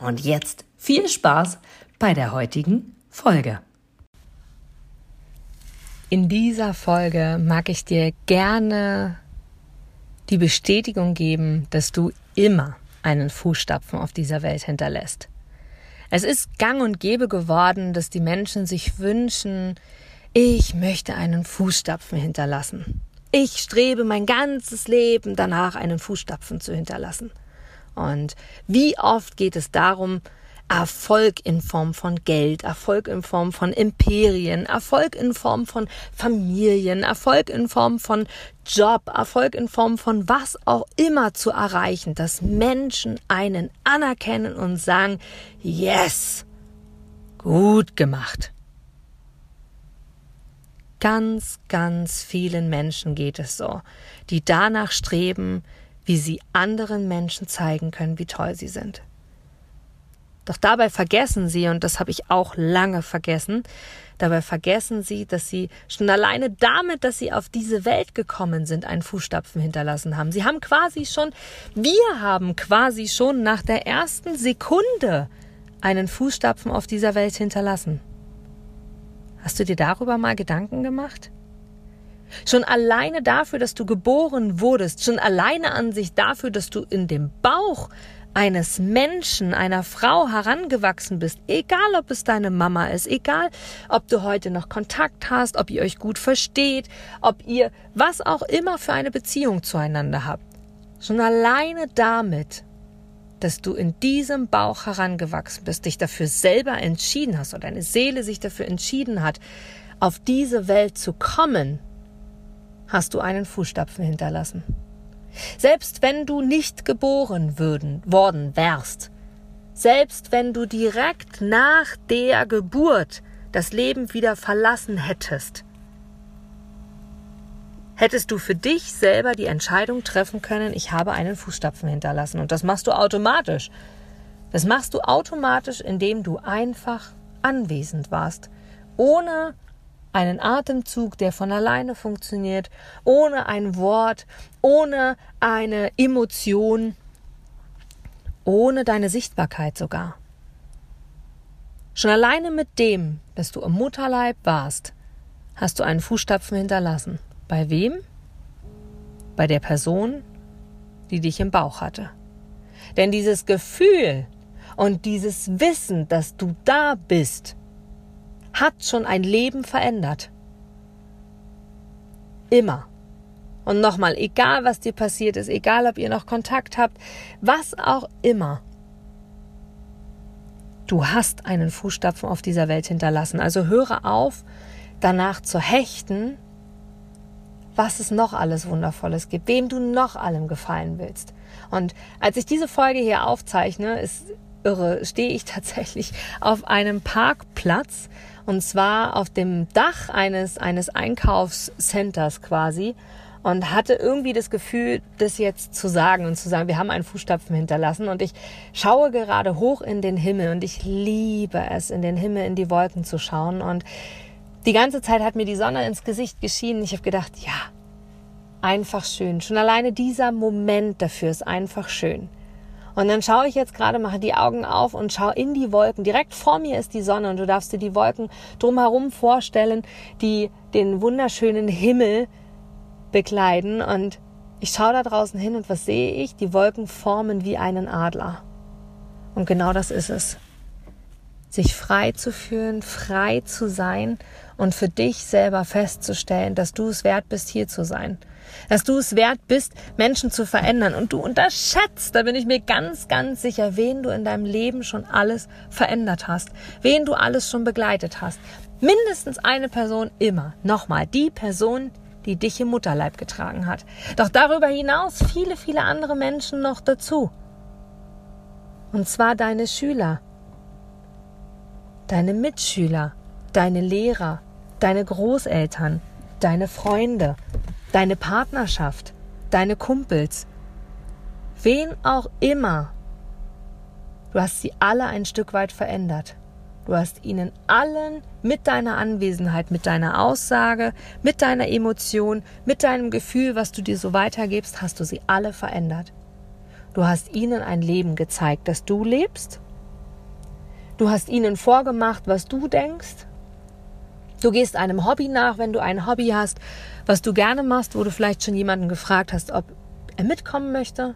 Und jetzt viel Spaß bei der heutigen Folge. In dieser Folge mag ich dir gerne die Bestätigung geben, dass du immer einen Fußstapfen auf dieser Welt hinterlässt. Es ist gang und gäbe geworden, dass die Menschen sich wünschen, ich möchte einen Fußstapfen hinterlassen. Ich strebe mein ganzes Leben danach, einen Fußstapfen zu hinterlassen. Und wie oft geht es darum, Erfolg in Form von Geld, Erfolg in Form von Imperien, Erfolg in Form von Familien, Erfolg in Form von Job, Erfolg in Form von was auch immer zu erreichen, dass Menschen einen anerkennen und sagen, yes, gut gemacht. Ganz, ganz vielen Menschen geht es so, die danach streben, wie sie anderen Menschen zeigen können, wie toll sie sind. Doch dabei vergessen sie, und das habe ich auch lange vergessen, dabei vergessen sie, dass sie schon alleine damit, dass sie auf diese Welt gekommen sind, einen Fußstapfen hinterlassen haben. Sie haben quasi schon, wir haben quasi schon nach der ersten Sekunde einen Fußstapfen auf dieser Welt hinterlassen. Hast du dir darüber mal Gedanken gemacht? Schon alleine dafür, dass du geboren wurdest, schon alleine an sich dafür, dass du in dem Bauch eines Menschen, einer Frau herangewachsen bist, egal ob es deine Mama ist, egal ob du heute noch Kontakt hast, ob ihr euch gut versteht, ob ihr was auch immer für eine Beziehung zueinander habt. Schon alleine damit, dass du in diesem Bauch herangewachsen bist, dich dafür selber entschieden hast oder deine Seele sich dafür entschieden hat, auf diese Welt zu kommen, hast du einen Fußstapfen hinterlassen. Selbst wenn du nicht geboren würden, worden wärst, selbst wenn du direkt nach der Geburt das Leben wieder verlassen hättest, hättest du für dich selber die Entscheidung treffen können, ich habe einen Fußstapfen hinterlassen. Und das machst du automatisch. Das machst du automatisch, indem du einfach anwesend warst, ohne einen Atemzug, der von alleine funktioniert, ohne ein Wort, ohne eine Emotion, ohne deine Sichtbarkeit sogar. Schon alleine mit dem, dass du im Mutterleib warst, hast du einen Fußstapfen hinterlassen. Bei wem? Bei der Person, die dich im Bauch hatte. Denn dieses Gefühl und dieses Wissen, dass du da bist, hat schon ein Leben verändert. Immer. Und nochmal, egal was dir passiert ist, egal ob ihr noch Kontakt habt, was auch immer. Du hast einen Fußstapfen auf dieser Welt hinterlassen. Also höre auf, danach zu hechten, was es noch alles Wundervolles gibt, wem du noch allem gefallen willst. Und als ich diese Folge hier aufzeichne, ist irre, stehe ich tatsächlich auf einem Parkplatz und zwar auf dem Dach eines, eines Einkaufscenters quasi und hatte irgendwie das Gefühl, das jetzt zu sagen und zu sagen, wir haben einen Fußstapfen hinterlassen und ich schaue gerade hoch in den Himmel und ich liebe es, in den Himmel, in die Wolken zu schauen und die ganze Zeit hat mir die Sonne ins Gesicht geschienen. Ich habe gedacht, ja, einfach schön. Schon alleine dieser Moment dafür ist einfach schön. Und dann schaue ich jetzt gerade, mache die Augen auf und schaue in die Wolken. Direkt vor mir ist die Sonne und du darfst dir die Wolken drumherum vorstellen, die den wunderschönen Himmel bekleiden. Und ich schaue da draußen hin und was sehe ich? Die Wolken formen wie einen Adler. Und genau das ist es. Sich frei zu fühlen, frei zu sein und für dich selber festzustellen, dass du es wert bist, hier zu sein dass du es wert bist, Menschen zu verändern. Und du unterschätzt, da bin ich mir ganz, ganz sicher, wen du in deinem Leben schon alles verändert hast, wen du alles schon begleitet hast. Mindestens eine Person immer. Nochmal, die Person, die dich im Mutterleib getragen hat. Doch darüber hinaus viele, viele andere Menschen noch dazu. Und zwar deine Schüler, deine Mitschüler, deine Lehrer, deine Großeltern, deine Freunde, deine Partnerschaft, deine Kumpels, wen auch immer. Du hast sie alle ein Stück weit verändert. Du hast ihnen allen mit deiner Anwesenheit, mit deiner Aussage, mit deiner Emotion, mit deinem Gefühl, was du dir so weitergibst, hast du sie alle verändert. Du hast ihnen ein Leben gezeigt, das du lebst. Du hast ihnen vorgemacht, was du denkst. Du gehst einem Hobby nach, wenn du ein Hobby hast, was du gerne machst, wo du vielleicht schon jemanden gefragt hast, ob er mitkommen möchte.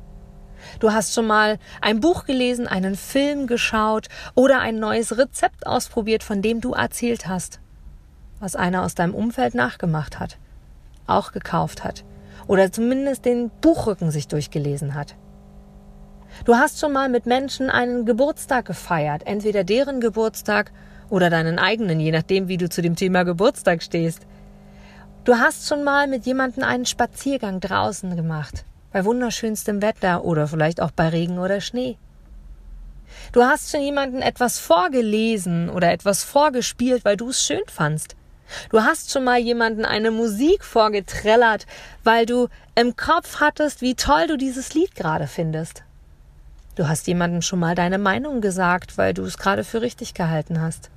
Du hast schon mal ein Buch gelesen, einen Film geschaut oder ein neues Rezept ausprobiert, von dem du erzählt hast, was einer aus deinem Umfeld nachgemacht hat, auch gekauft hat oder zumindest den Buchrücken sich durchgelesen hat. Du hast schon mal mit Menschen einen Geburtstag gefeiert, entweder deren Geburtstag oder deinen eigenen, je nachdem, wie du zu dem Thema Geburtstag stehst. Du hast schon mal mit jemandem einen Spaziergang draußen gemacht, bei wunderschönstem Wetter oder vielleicht auch bei Regen oder Schnee. Du hast schon jemandem etwas vorgelesen oder etwas vorgespielt, weil du es schön fandst. Du hast schon mal jemanden eine Musik vorgetrellert, weil du im Kopf hattest, wie toll du dieses Lied gerade findest. Du hast jemandem schon mal deine Meinung gesagt, weil du es gerade für richtig gehalten hast.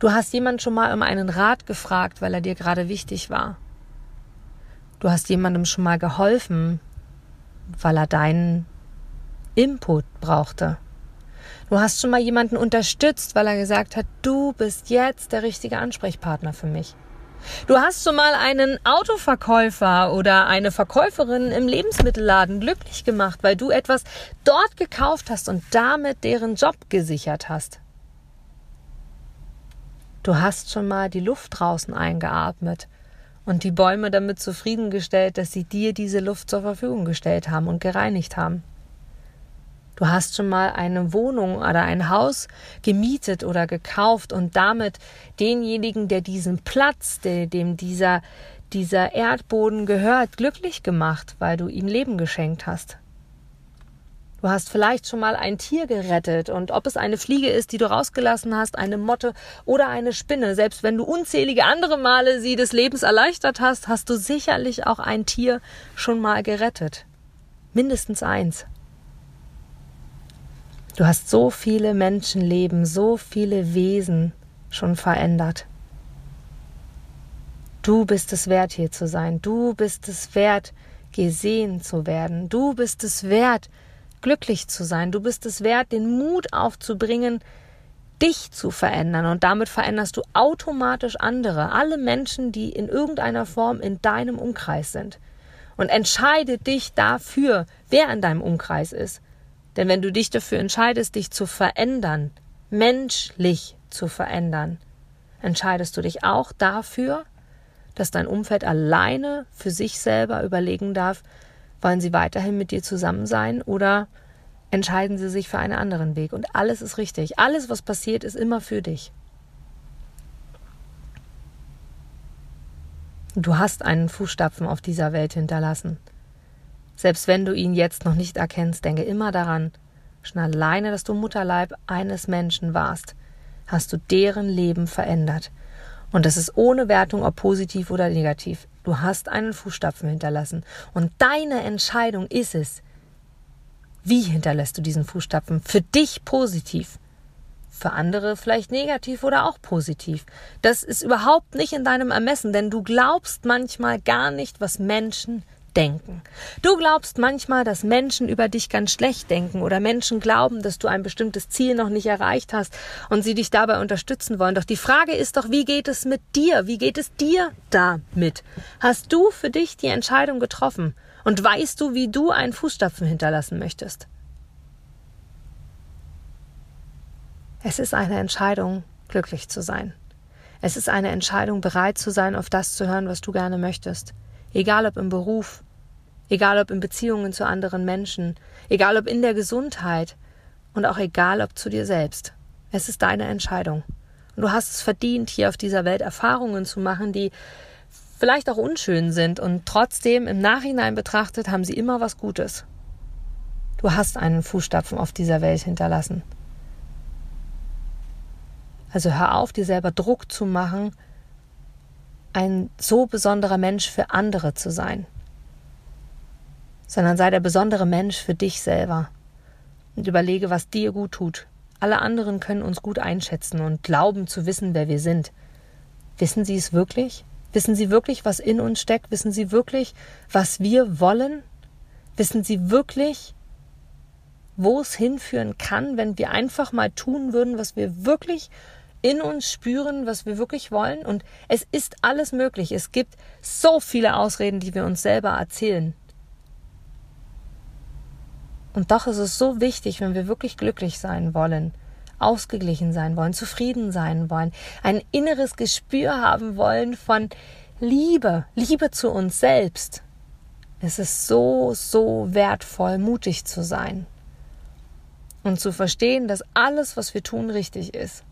Du hast jemanden schon mal um einen Rat gefragt, weil er dir gerade wichtig war. Du hast jemandem schon mal geholfen, weil er deinen Input brauchte. Du hast schon mal jemanden unterstützt, weil er gesagt hat, du bist jetzt der richtige Ansprechpartner für mich. Du hast schon mal einen Autoverkäufer oder eine Verkäuferin im Lebensmittelladen glücklich gemacht, weil du etwas dort gekauft hast und damit deren Job gesichert hast. Du hast schon mal die Luft draußen eingeatmet und die Bäume damit zufriedengestellt, dass sie dir diese Luft zur Verfügung gestellt haben und gereinigt haben. Du hast schon mal eine Wohnung oder ein Haus gemietet oder gekauft und damit denjenigen, der diesen Platz, dem dieser, dieser Erdboden gehört, glücklich gemacht, weil du ihm Leben geschenkt hast. Du hast vielleicht schon mal ein Tier gerettet und ob es eine Fliege ist, die du rausgelassen hast, eine Motte oder eine Spinne, selbst wenn du unzählige andere Male sie des Lebens erleichtert hast, hast du sicherlich auch ein Tier schon mal gerettet. Mindestens eins. Du hast so viele Menschenleben, so viele Wesen schon verändert. Du bist es wert, hier zu sein. Du bist es wert, gesehen zu werden. Du bist es wert, glücklich zu sein. Du bist es wert, den Mut aufzubringen, dich zu verändern. Und damit veränderst du automatisch andere, alle Menschen, die in irgendeiner Form in deinem Umkreis sind. Und entscheide dich dafür, wer in deinem Umkreis ist. Denn wenn du dich dafür entscheidest, dich zu verändern, menschlich zu verändern, entscheidest du dich auch dafür, dass dein Umfeld alleine für sich selber überlegen darf, wollen sie weiterhin mit dir zusammen sein oder entscheiden sie sich für einen anderen Weg? Und alles ist richtig. Alles, was passiert, ist immer für dich. Du hast einen Fußstapfen auf dieser Welt hinterlassen. Selbst wenn du ihn jetzt noch nicht erkennst, denke immer daran, schon alleine, dass du Mutterleib eines Menschen warst, hast du deren Leben verändert. Und das ist ohne Wertung, ob positiv oder negativ. Du hast einen Fußstapfen hinterlassen. Und deine Entscheidung ist es, wie hinterlässt du diesen Fußstapfen? Für dich positiv. Für andere vielleicht negativ oder auch positiv. Das ist überhaupt nicht in deinem Ermessen, denn du glaubst manchmal gar nicht, was Menschen denken. Du glaubst manchmal, dass Menschen über dich ganz schlecht denken oder Menschen glauben, dass du ein bestimmtes Ziel noch nicht erreicht hast und sie dich dabei unterstützen wollen. Doch die Frage ist doch, wie geht es mit dir? Wie geht es dir damit? Hast du für dich die Entscheidung getroffen und weißt du, wie du einen Fußstapfen hinterlassen möchtest? Es ist eine Entscheidung, glücklich zu sein. Es ist eine Entscheidung, bereit zu sein, auf das zu hören, was du gerne möchtest. Egal ob im Beruf, egal ob in Beziehungen zu anderen Menschen, egal ob in der Gesundheit und auch egal ob zu dir selbst. Es ist deine Entscheidung. Und du hast es verdient, hier auf dieser Welt Erfahrungen zu machen, die vielleicht auch unschön sind und trotzdem im Nachhinein betrachtet haben sie immer was Gutes. Du hast einen Fußstapfen auf dieser Welt hinterlassen. Also hör auf, dir selber Druck zu machen, ein so besonderer Mensch für andere zu sein, sondern sei der besondere Mensch für dich selber und überlege, was dir gut tut. Alle anderen können uns gut einschätzen und glauben zu wissen, wer wir sind. Wissen sie es wirklich? Wissen sie wirklich, was in uns steckt? Wissen sie wirklich, was wir wollen? Wissen sie wirklich, wo es hinführen kann, wenn wir einfach mal tun würden, was wir wirklich in uns spüren, was wir wirklich wollen. Und es ist alles möglich. Es gibt so viele Ausreden, die wir uns selber erzählen. Und doch ist es so wichtig, wenn wir wirklich glücklich sein wollen, ausgeglichen sein wollen, zufrieden sein wollen, ein inneres Gespür haben wollen von Liebe, Liebe zu uns selbst. Es ist so, so wertvoll, mutig zu sein und zu verstehen, dass alles, was wir tun, richtig ist.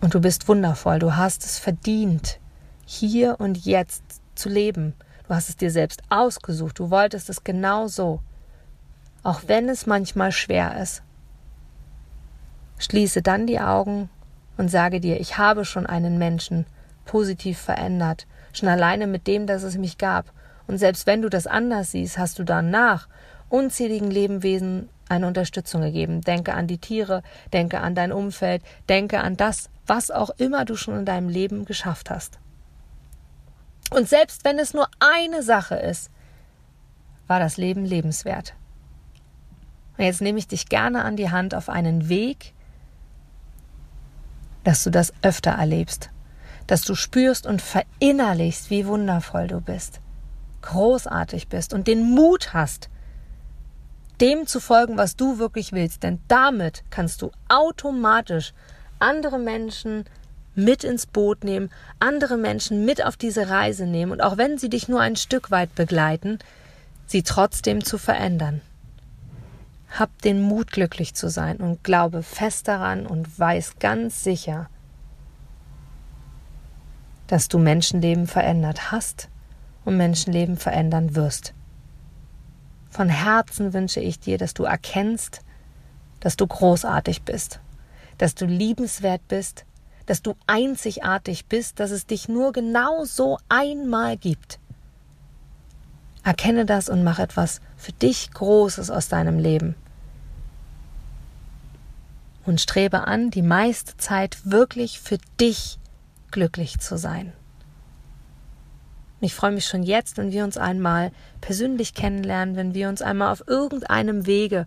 Und du bist wundervoll, du hast es verdient, hier und jetzt zu leben. Du hast es dir selbst ausgesucht, du wolltest es genau so, auch wenn es manchmal schwer ist. Schließe dann die Augen und sage dir, ich habe schon einen Menschen positiv verändert, schon alleine mit dem, dass es mich gab. Und selbst wenn du das anders siehst, hast du danach unzähligen Lebewesen eine Unterstützung gegeben. Denke an die Tiere, denke an dein Umfeld, denke an das, was auch immer du schon in deinem Leben geschafft hast. Und selbst wenn es nur eine Sache ist, war das Leben lebenswert. Und jetzt nehme ich dich gerne an die Hand auf einen Weg, dass du das öfter erlebst, dass du spürst und verinnerlichst, wie wundervoll du bist, großartig bist und den Mut hast, dem zu folgen, was du wirklich willst. Denn damit kannst du automatisch andere Menschen mit ins Boot nehmen, andere Menschen mit auf diese Reise nehmen und auch wenn sie dich nur ein Stück weit begleiten, sie trotzdem zu verändern. Hab den Mut, glücklich zu sein und glaube fest daran und weiß ganz sicher, dass du Menschenleben verändert hast und Menschenleben verändern wirst. Von Herzen wünsche ich dir, dass du erkennst, dass du großartig bist, dass du liebenswert bist, dass du einzigartig bist, dass es dich nur genau so einmal gibt. Erkenne das und mach etwas für dich Großes aus deinem Leben. Und strebe an, die meiste Zeit wirklich für dich glücklich zu sein. Ich freue mich schon jetzt, wenn wir uns einmal persönlich kennenlernen, wenn wir uns einmal auf irgendeinem Wege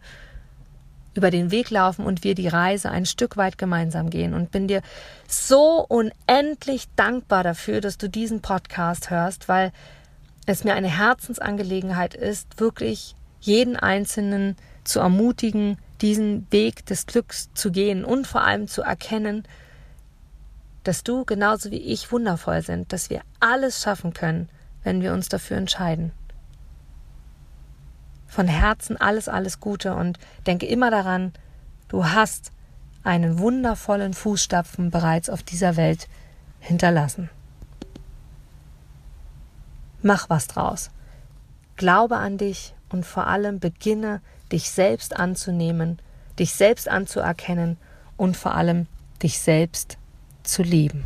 über den Weg laufen und wir die Reise ein Stück weit gemeinsam gehen. Und bin dir so unendlich dankbar dafür, dass du diesen Podcast hörst, weil es mir eine Herzensangelegenheit ist, wirklich jeden Einzelnen zu ermutigen, diesen Weg des Glücks zu gehen und vor allem zu erkennen, dass du genauso wie ich wundervoll sind, dass wir alles schaffen können, wenn wir uns dafür entscheiden. Von Herzen alles, alles Gute und denke immer daran, du hast einen wundervollen Fußstapfen bereits auf dieser Welt hinterlassen. Mach was draus. Glaube an dich und vor allem beginne, dich selbst anzunehmen, dich selbst anzuerkennen und vor allem dich selbst zu lieben.